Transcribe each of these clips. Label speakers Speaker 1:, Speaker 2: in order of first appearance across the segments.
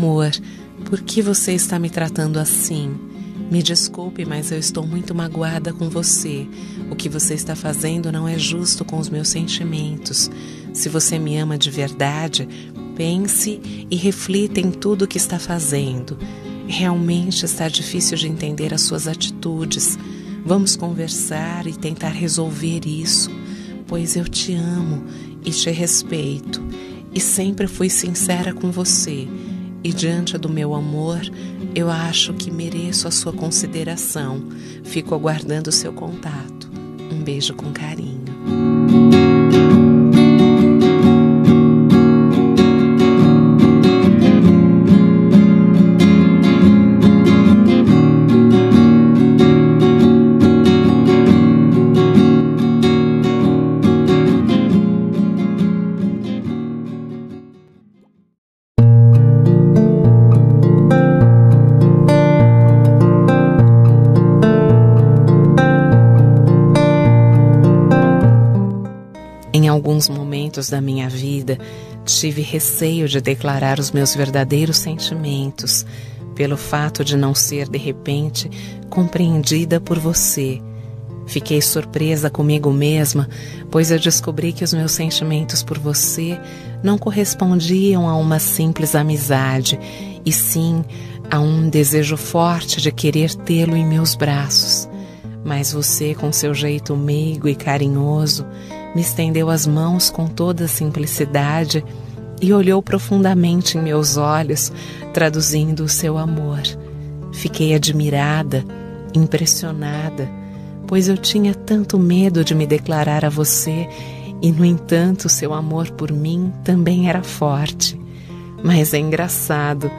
Speaker 1: amor, por que você está me tratando assim? Me desculpe, mas eu estou muito magoada com você. O que você está fazendo não é justo com os meus sentimentos. Se você me ama de verdade, pense e reflita em tudo o que está fazendo. Realmente está difícil de entender as suas atitudes. Vamos conversar e tentar resolver isso, pois eu te amo e te respeito e sempre fui sincera com você. E diante do meu amor, eu acho que mereço a sua consideração. Fico aguardando o seu contato. Um beijo com carinho. Alguns momentos da minha vida tive receio de declarar os meus verdadeiros sentimentos, pelo fato de não ser, de repente, compreendida por você. Fiquei surpresa comigo mesma, pois eu descobri que os meus sentimentos por você não correspondiam a uma simples amizade, e sim a um desejo forte de querer tê-lo em meus braços. Mas você, com seu jeito meigo e carinhoso, me estendeu as mãos com toda simplicidade e olhou profundamente em meus olhos, traduzindo o seu amor. Fiquei admirada, impressionada, pois eu tinha tanto medo de me declarar a você e, no entanto, seu amor por mim também era forte. Mas é engraçado,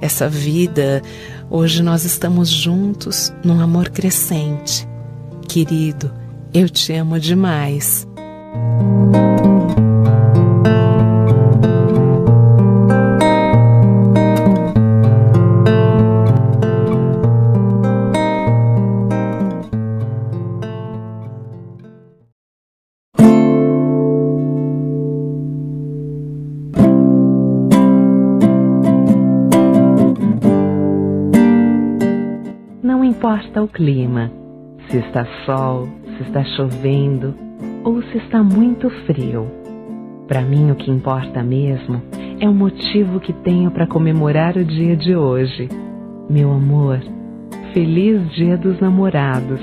Speaker 1: essa vida, hoje nós estamos juntos num amor crescente. Querido, eu te amo demais.
Speaker 2: Não importa o clima, se está sol, se está chovendo, ou se está muito frio. Para mim, o que importa mesmo é o motivo que tenho para comemorar o dia de hoje. Meu amor, feliz Dia dos Namorados.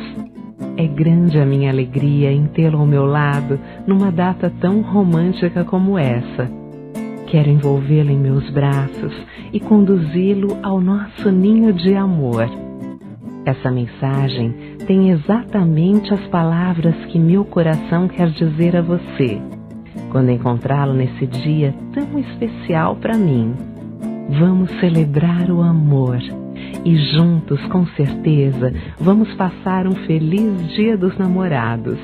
Speaker 2: É grande a minha alegria em tê-lo ao meu lado numa data tão romântica como essa. Quero envolvê-lo em meus braços e conduzi-lo ao nosso ninho de amor. Essa mensagem tem exatamente as palavras que meu coração quer dizer a você quando encontrá-lo nesse dia tão especial para mim. Vamos celebrar o amor e juntos, com certeza, vamos passar um feliz Dia dos Namorados.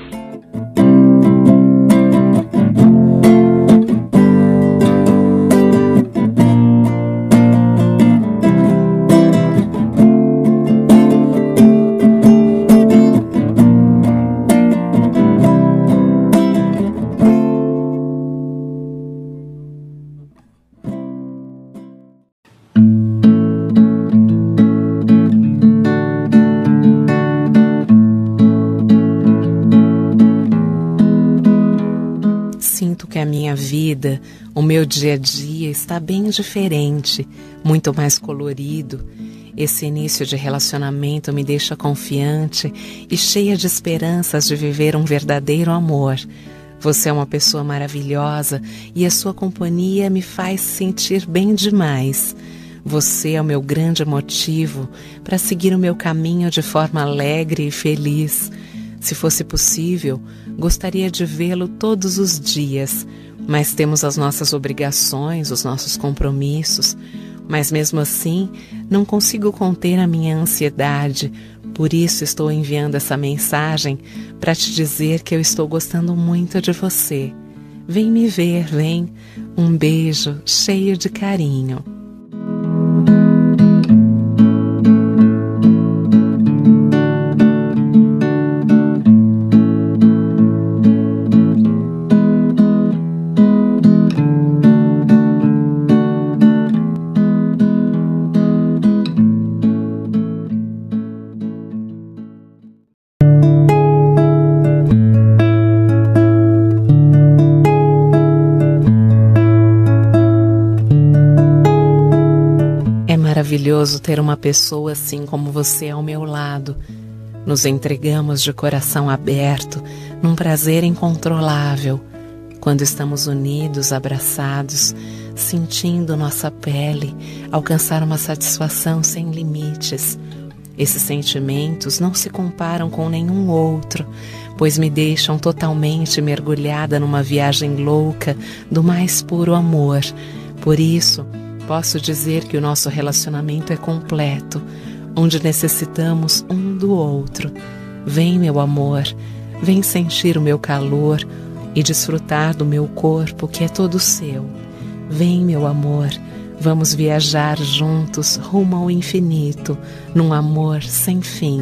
Speaker 1: Dia a dia está bem diferente, muito mais colorido. Esse início de relacionamento me deixa confiante e cheia de esperanças de viver um verdadeiro amor. Você é uma pessoa maravilhosa e a sua companhia me faz sentir bem demais. Você é o meu grande motivo para seguir o meu caminho de forma alegre e feliz. Se fosse possível, gostaria de vê-lo todos os dias, mas temos as nossas obrigações, os nossos compromissos. Mas mesmo assim, não consigo conter a minha ansiedade. Por isso estou enviando essa mensagem para te dizer que eu estou gostando muito de você. Vem me ver, vem. Um beijo cheio de carinho. Maravilhoso ter uma pessoa assim como você ao meu lado. Nos entregamos de coração aberto, num prazer incontrolável. Quando estamos unidos, abraçados, sentindo nossa pele alcançar uma satisfação sem limites. Esses sentimentos não se comparam com nenhum outro, pois me deixam totalmente mergulhada numa viagem louca do mais puro amor. Por isso, posso dizer que o nosso relacionamento é completo, onde necessitamos um do outro. Vem, meu amor, vem sentir o meu calor e desfrutar do meu corpo que é todo seu. Vem, meu amor, vamos viajar juntos rumo ao infinito, num amor sem fim.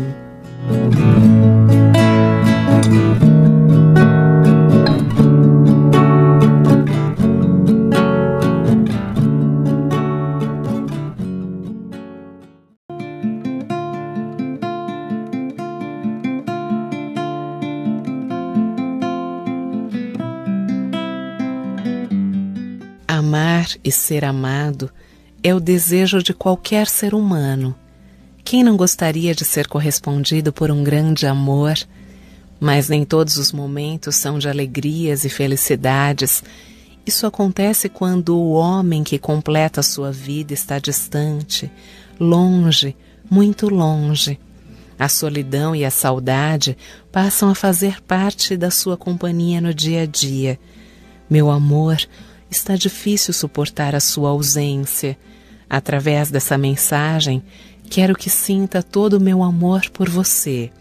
Speaker 1: E ser amado é o desejo de qualquer ser humano. Quem não gostaria de ser correspondido por um grande amor? Mas nem todos os momentos são de alegrias e felicidades. Isso acontece quando o homem que completa sua vida está distante, longe, muito longe. A solidão e a saudade passam a fazer parte da sua companhia no dia a dia. Meu amor, está difícil suportar a sua ausência. Através dessa mensagem, quero que sinta todo o meu amor por você.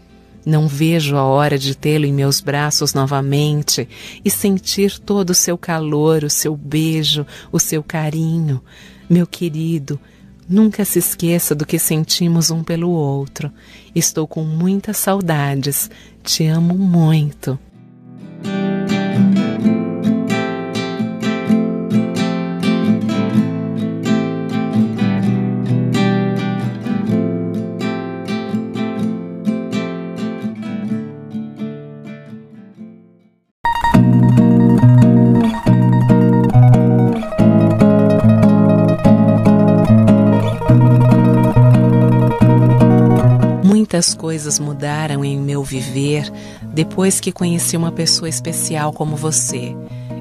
Speaker 1: Não vejo a hora de tê-lo em meus braços novamente e sentir todo o seu calor, o seu beijo, o seu carinho. Meu querido, nunca se esqueça do que sentimos um pelo outro. Estou com muitas saudades. Te amo muito. Muitas coisas mudaram em meu viver depois que conheci uma pessoa especial como você.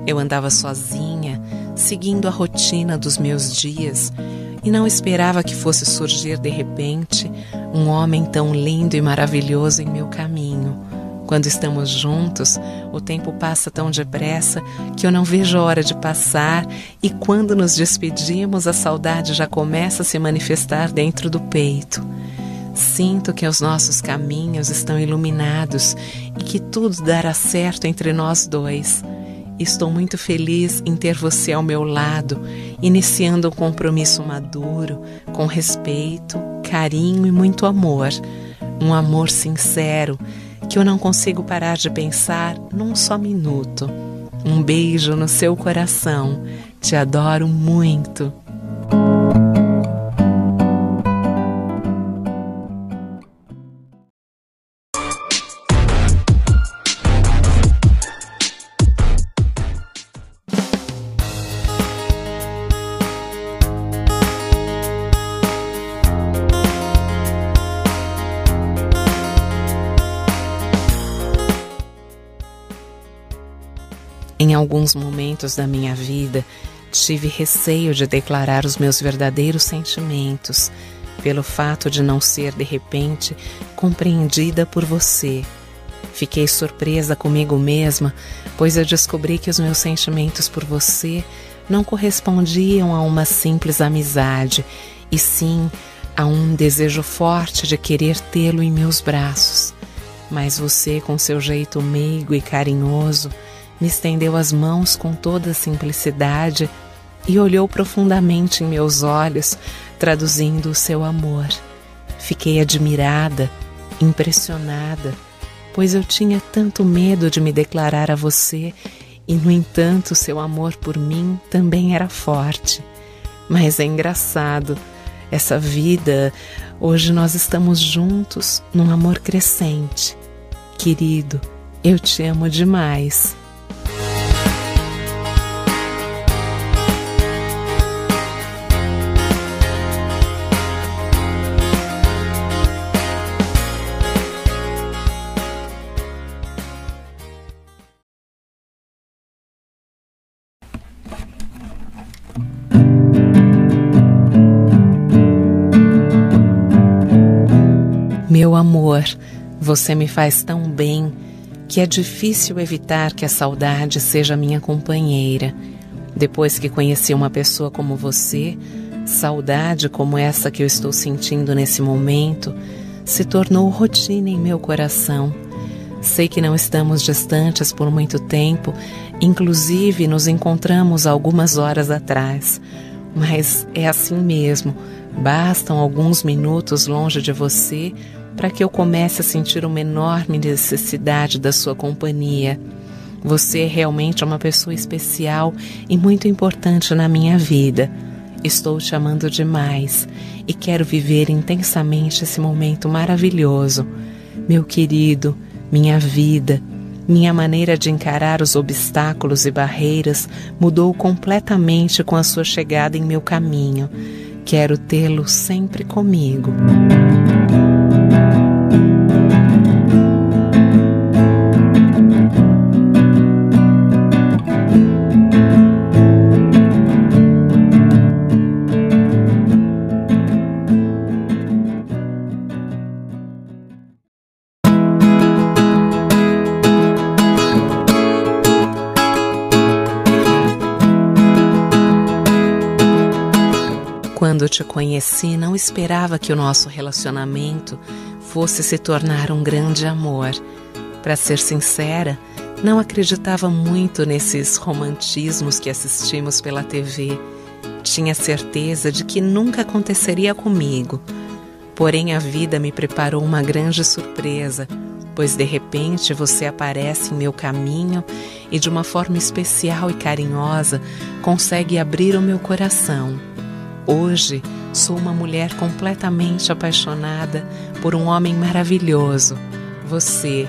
Speaker 1: Eu andava sozinha, seguindo a rotina dos meus dias e não esperava que fosse surgir de repente um homem tão lindo e maravilhoso em meu caminho. Quando estamos juntos, o tempo passa tão depressa que eu não vejo a hora de passar, e quando nos despedimos, a saudade já começa a se manifestar dentro do peito. Sinto que os nossos caminhos estão iluminados e que tudo dará certo entre nós dois. Estou muito feliz em ter você ao meu lado, iniciando um compromisso maduro, com respeito, carinho e muito amor. Um amor sincero que eu não consigo parar de pensar num só minuto. Um beijo no seu coração. Te adoro muito. Em alguns momentos da minha vida, tive receio de declarar os meus verdadeiros sentimentos, pelo fato de não ser, de repente, compreendida por você. Fiquei surpresa comigo mesma, pois eu descobri que os meus sentimentos por você não correspondiam a uma simples amizade, e sim a um desejo forte de querer tê-lo em meus braços. Mas você, com seu jeito meigo e carinhoso, me estendeu as mãos com toda a simplicidade e olhou profundamente em meus olhos, traduzindo o seu amor. Fiquei admirada, impressionada, pois eu tinha tanto medo de me declarar a você e, no entanto, seu amor por mim também era forte. Mas é engraçado, essa vida, hoje nós estamos juntos num amor crescente. Querido, eu te amo demais. Meu amor, você me faz tão bem que é difícil evitar que a saudade seja minha companheira. Depois que conheci uma pessoa como você, saudade como essa que eu estou sentindo nesse momento se tornou rotina em meu coração. Sei que não estamos distantes por muito tempo, inclusive nos encontramos algumas horas atrás, mas é assim mesmo. Bastam alguns minutos longe de você para que eu comece a sentir uma enorme necessidade da sua companhia. Você é realmente uma pessoa especial e muito importante na minha vida. Estou te amando demais e quero viver intensamente esse momento maravilhoso. Meu querido, minha vida, minha maneira de encarar os obstáculos e barreiras mudou completamente com a sua chegada em meu caminho. Quero tê-lo sempre comigo. Quando te conheci, não esperava que o nosso relacionamento fosse se tornar um grande amor. Para ser sincera, não acreditava muito nesses romantismos que assistimos pela TV. Tinha certeza de que nunca aconteceria comigo. Porém, a vida me preparou uma grande surpresa, pois de repente você aparece em meu caminho e, de uma forma especial e carinhosa, consegue abrir o meu coração. Hoje sou uma mulher completamente apaixonada por um homem maravilhoso. Você,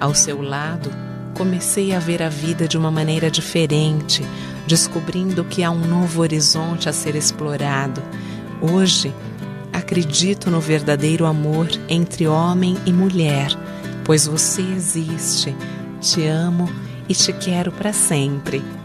Speaker 1: ao seu lado, comecei a ver a vida de uma maneira diferente, descobrindo que há um novo horizonte a ser explorado. Hoje, acredito no verdadeiro amor entre homem e mulher, pois você existe. Te amo e te quero para sempre.